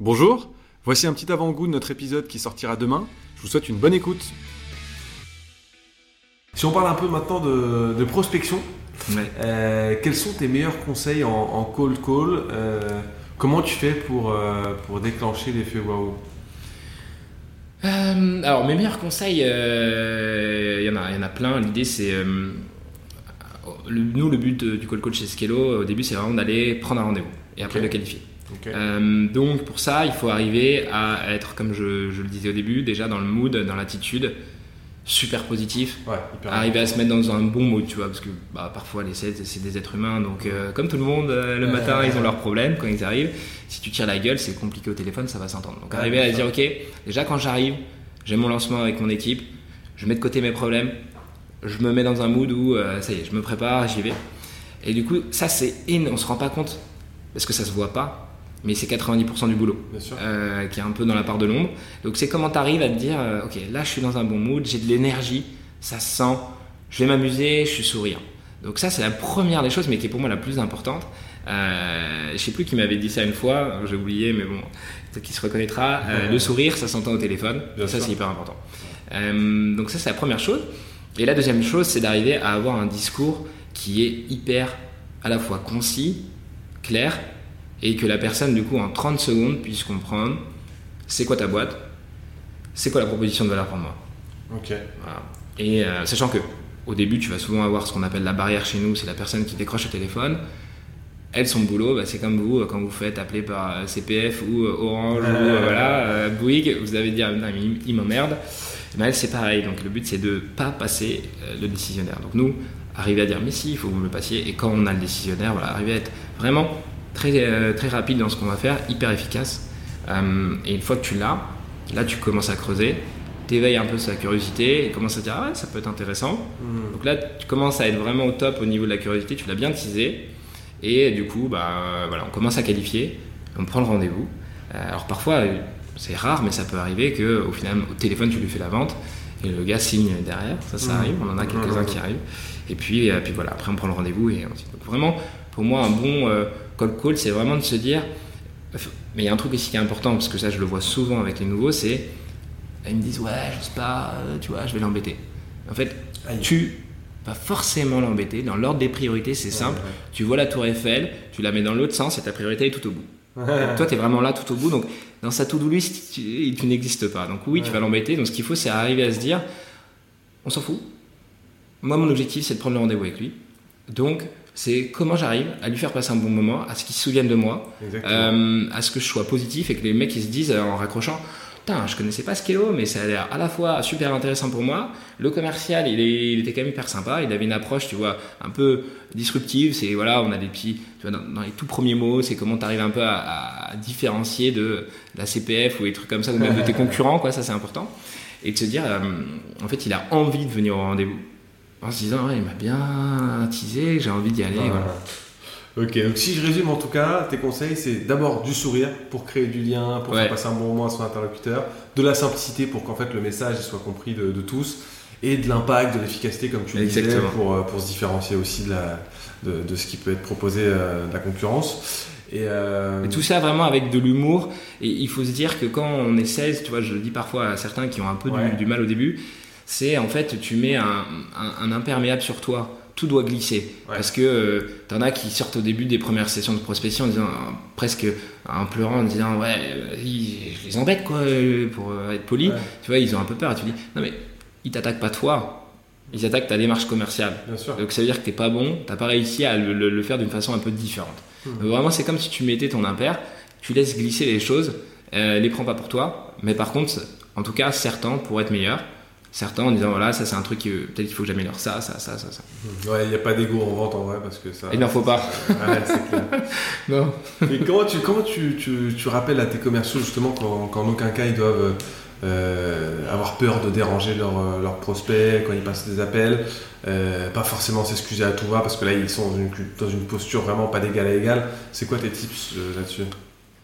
Bonjour, voici un petit avant-goût de notre épisode qui sortira demain. Je vous souhaite une bonne écoute. Si on parle un peu maintenant de, de prospection, Ouais. euh, quels sont tes meilleurs conseils en, en cold call euh, Comment tu fais pour, euh, pour déclencher l'effet waouh? Alors, mes meilleurs conseils, euh, il y, en a- il y en a plein. L'idée, c'est. euh, nous, le but de- du call coach chez Skello, au début, c'est vraiment d'aller prendre un rendez-vous et après le qualifier. Euh, donc, pour ça, il faut arriver à être, comme je, je le disais au début, déjà dans le mood, dans l'attitude, super positif. Ouais, hyper Arriver à se mettre dans un bon mood, tu vois, parce que bah, parfois les sales, c'est des êtres humains, donc euh, comme tout le monde, euh, le matin, ils ont leurs problèmes quand ils arrivent. Si tu tires la gueule, c'est compliqué au téléphone, ça va s'entendre. Donc Ouais, arriver à dire, ok, déjà quand j'arrive, j'ai mon lancement avec mon équipe, je mets de côté mes problèmes, je me mets dans un mood où euh, ça y est, je me prépare, j'y vais. Et du coup, ça c'est énorme, on se rend pas compte, parce que ça se voit pas, mais c'est 90% du boulot euh, qui est un peu dans la part de l'ombre. Donc c'est comment tu arrives à te dire, euh, ok, là je suis dans un bon mood, j'ai de l'énergie, ça se sent, je vais m'amuser, je suis souriant. Donc ça c'est la première des choses, mais qui est pour moi la plus importante. Euh, je sais plus qui m'avait dit ça une fois, j'ai oublié, mais bon, qu'il se reconnaîtra. Euh, Ouais. le sourire, ça s'entend au téléphone, Bien ça c'est hyper important. Euh, donc ça c'est la première chose. Et la deuxième chose, c'est d'arriver à avoir un discours qui est hyper à la fois concis, clair, et que la personne, du coup, en 30 secondes, puisse comprendre c'est quoi ta boîte, c'est quoi la proposition de valeur pour moi? Ok. Voilà. Et euh, sachant que au début, tu vas souvent avoir ce qu'on appelle la barrière chez nous, c'est la personne qui décroche le téléphone. Elle, son boulot, bah, c'est comme vous, quand vous faites appeler par euh, CPF ou euh, Orange ou euh, voilà, euh, Bouygues, vous avez dit, ah, putain, il, il m'emmerde. Eh ben, elle, c'est pareil. Donc le but, c'est de pas passer le décisionnaire. Donc nous, arriver à dire, mais si, il faut que vous me le passiez. Et quand on a le décisionnaire, voilà, arriver à être vraiment très, euh, très rapide dans ce qu'on va faire, hyper efficace. Euh, et une fois que tu l'as, là, tu commences à creuser, t'éveilles un peu sa curiosité et commences à dire, ah ouais, ça peut être intéressant. Hmm. Donc là, tu commences à être vraiment au top au niveau de la curiosité, tu l'as bien teasé. Et du coup, bah, voilà, on commence à qualifier, on prend le rendez-vous. Euh, alors parfois, c'est rare, mais ça peut arriver que au final, au téléphone, tu lui fais la vente et le gars signe derrière. Ça, ça Mhm. arrive, on en a quelques-uns Mhm. qui arrivent. Et puis, puis voilà, après, on prend le rendez-vous. Et ainsi. Donc vraiment, pour moi, un bon euh, call call, c'est vraiment de se dire. Mais il y a un truc aussi qui est important, parce que ça, je le vois souvent avec les nouveaux, c'est. Ils me disent, ouais, je sais pas, euh, tu vois, je vais l'embêter. En fait, tu vas forcément l'embêter. Dans l'ordre des priorités, c'est simple. Ouais, Tu vois la tour Eiffel, tu la mets dans l'autre sens et ta priorité est tout au bout. ouais. Toi, tu es vraiment là tout au bout. Donc, dans sa to-do list, tu, tu n'existes pas. Donc, oui, tu vas l'embêter. Donc, ce qu'il faut, c'est arriver à se dire on s'en fout. Moi, mon objectif, c'est de prendre le rendez-vous avec lui. Donc, c'est comment j'arrive à lui faire passer un bon moment, à ce qu'il se souvienne de moi, euh, à ce que je sois positif et que les mecs ils se disent euh, en raccrochant Putain, je connaissais pas Skello, mais ça a l'air à la fois super intéressant pour moi. Le commercial, il, est- il était quand même hyper sympa. Il avait une approche, tu vois, un peu disruptive. C'est voilà, on a des petits, tu vois, dans, dans les tout premiers mots, c'est comment tu arrives un peu à, à différencier de la CPF ou des trucs comme ça, ou même de tes concurrents, quoi. Ça, c'est important. Et de se dire, euh, en fait, il a envie de venir au rendez-vous. En se disant, ouais, il m'a bien teasé, j'ai envie d'y aller. Voilà. voilà. Ok, donc si je résume en tout cas, tes conseils c'est d'abord du sourire pour créer du lien, pour Ouais. faire passer un bon moment à son interlocuteur, de la simplicité pour qu'en fait le message soit compris de, de tous, et de l'impact, de l'efficacité comme tu le disais pour, euh, pour se différencier aussi de, la, de, de ce qui peut être proposé euh, de la concurrence. Et, euh, Et tout ça vraiment avec de l'humour. Et il faut se dire que quand on est 16, tu vois, je le dis parfois à certains qui ont un peu du, mal au début, c'est en fait, tu mets un, un- un imperméable sur toi. Tout doit glisser. Ouais. Parce que euh, t'en as qui sortent au début des premières sessions de prospection en disant, euh, presque en pleurant, en disant, ouais, ils- je les embête, quoi, euh, pour euh, être poli. Ouais. Tu vois, ils ont un peu peur. Et tu dis, non, mais ils t'attaquent pas toi. Ils attaquent ta démarche commerciale. Bien sûr. Donc ça veut dire que t'es pas bon, t'as pas réussi à le, le- le faire d'une façon un peu différente. Donc, Vraiment, c'est comme si tu mettais ton impair, tu laisses glisser les choses, euh, les prends pas pour toi, mais par contre, en tout cas, certains pour être meilleurs, certains en disant voilà, ça c'est un truc, que peut-être qu'il faut que j'améliore ça, ça, ça, ça, ça. Ouais, il n'y a pas d'ego en vente en vrai parce que ça. Il n'en faut pas. Ouais, c'est clair. Non. Et comment tu, comment tu, tu, tu rappelles à tes commerciaux justement qu'en qu'en aucun cas ils doivent euh, avoir peur de déranger leurs euh, leurs prospects quand ils passent des appels, euh, pas forcément s'excuser à tout va parce que là ils sont dans une, dans une posture vraiment pas d'égal à égal. C'est quoi tes tips euh, là-dessus?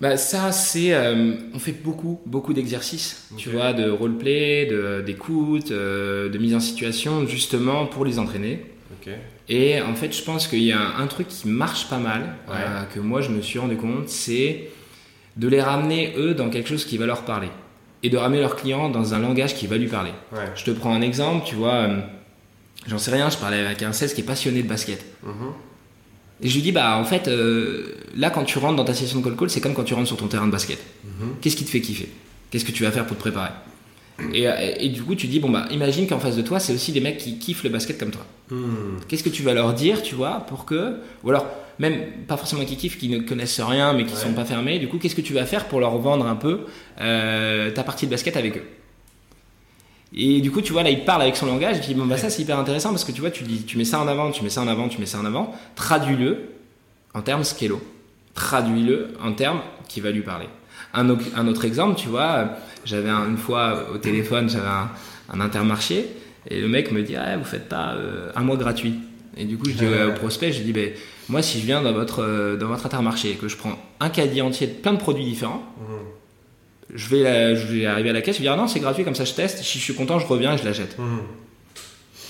Bah ça c'est euh, on fait beaucoup beaucoup d'exercices tu vois de roleplay de d'écoute euh, de mise en situation justement pour les entraîner et en fait je pense qu'il y a un truc qui marche pas mal Ouais. euh, que moi je me suis rendu compte c'est de les ramener eux dans quelque chose qui va leur parler et de ramener leur client dans un langage qui va lui parler. Ouais. Je te prends un exemple, tu vois, euh, j'en sais rien, je parlais avec un 16 qui est passionné de basket. Mhm. Et je lui dis, bah en fait, euh, là quand tu rentres dans ta session de call call, c'est comme quand tu rentres sur ton terrain de basket. Mhm. Qu'est-ce qui te fait kiffer? Qu'est-ce que tu vas faire pour te préparer? Et, euh, et du coup, tu dis, bon bah imagine qu'en face de toi, c'est aussi des mecs qui kiffent le basket comme toi. Mhm. Qu'est-ce que tu vas leur dire, tu vois, pour que. Ou alors, même pas forcément qui kiffent, qui ne connaissent rien, mais qui Ouais. sont pas fermés. Du coup, qu'est-ce que tu vas faire pour leur vendre un peu euh, ta partie de basket avec eux? Et du coup, tu vois, là, il parle avec son langage. Et puis, bon, bah, ça, c'est hyper intéressant parce que tu vois, tu, dis, tu mets ça en avant, tu mets ça en avant, tu mets ça en avant. Traduis-le en termes scalo. Traduis-le en termes qui va lui parler. Un, au- un autre exemple, tu vois, j'avais un- une fois au téléphone, j'avais un, un intermarché et le mec me dit ah, vous faites pas euh, un mois gratuit. Et du coup, je dis Ouais. au prospect, je dis ben, moi, si je viens dans votre, euh, dans votre intermarché et que je prends un caddie entier de plein de produits différents. Je vais, la- je vais arriver à la caisse, je vais dire ah non, c'est gratuit, comme ça je teste. Si je suis content, je reviens et je la jette. Mhm.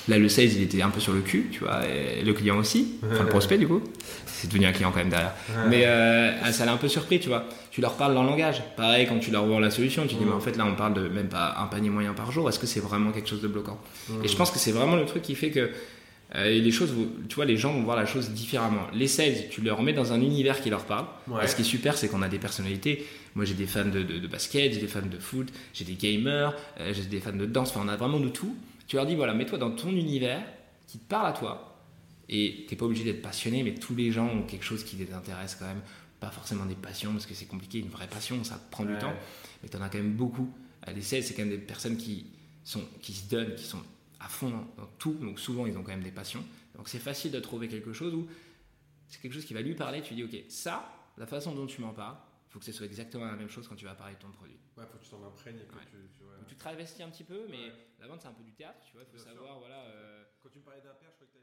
Là, le sales, il était un peu sur le cul, tu vois, et le client aussi, enfin le prospect du coup. C'est devenu un client quand même derrière. Mais euh, ça l'a un peu surpris, tu vois. Tu leur parles dans le langage. Pareil, quand tu leur vends la solution, tu dis, Mm. mais en fait, là, on parle de même pas un panier moyen par jour. Est-ce que c'est vraiment quelque chose de bloquant? Mhm. Et je pense que c'est vraiment le truc qui fait que euh, les choses, tu vois, les gens vont voir la chose différemment. Les sales, tu leur mets dans un univers qui leur parle. Ouais. Et ce qui est super, c'est qu'on a des personnalités. Moi, j'ai des fans de, de- de basket, j'ai des fans de foot, j'ai des gamers, euh, j'ai des fans de danse. Enfin, on a vraiment de tout. Tu leur dis, voilà, mets-toi dans ton univers qui te parle à toi. Et t'es pas obligé d'être passionné, mais tous les gens ont quelque chose qui les intéresse quand même. Pas forcément des passions, parce que c'est compliqué. Une vraie passion, ça prend du temps. Mais t'en as quand même beaucoup. Euh, Les sales, c'est quand même des personnes qui, sont, qui se donnent, qui sont à fond dans, tout. Donc souvent, ils ont quand même des passions. Donc c'est facile de trouver quelque chose où c'est quelque chose qui va lui parler. Tu dis, ok, ça, la façon dont tu m'en parles, il faut que ce soit exactement la même chose quand tu vas parler de ton produit. Ouais, faut que tu t'en imprègnes et que Ouais. tu, tu- ouais. Donc tu te travestis un petit peu, mais Ouais. la vente, c'est un peu du théâtre, tu vois. Il faut Bien sûr. savoir, voilà. euh, Quand tu me parlais d'un père, je crois que tu